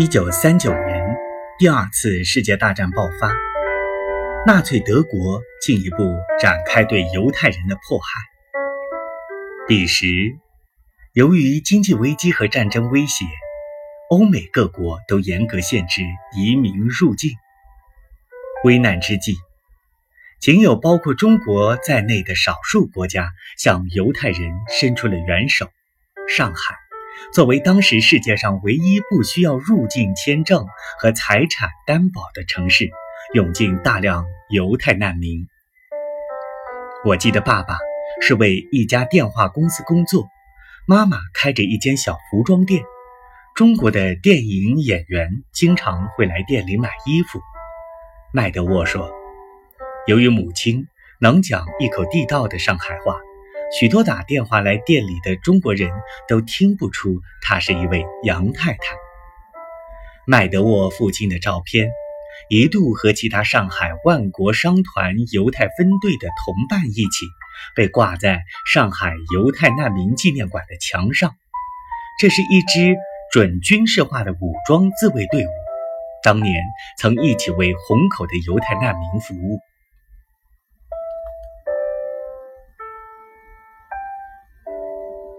一九三九年，第二次世界大战爆发，纳粹德国进一步展开对犹太人的迫害。彼时，由于经济危机和战争威胁，欧美各国都严格限制移民入境。危难之际，仅有包括中国在内的少数国家向犹太人伸出了援手。上海。作为当时世界上唯一不需要入境签证和财产担保的城市，涌进大量犹太难民。我记得爸爸是为一家电话公司工作，妈妈开着一间小服装店。中国的电影演员经常会来店里买衣服。麦德沃说，由于母亲能讲一口地道的上海话。许多打电话来店里的中国人都听不出她是一位杨太太。麦德沃父亲的照片一度和其他上海万国商团犹太分队的同伴一起被挂在上海犹太难民纪念馆的墙上。这是一支准军事化的武装自卫队伍，当年曾一起为虹口的犹太难民服务。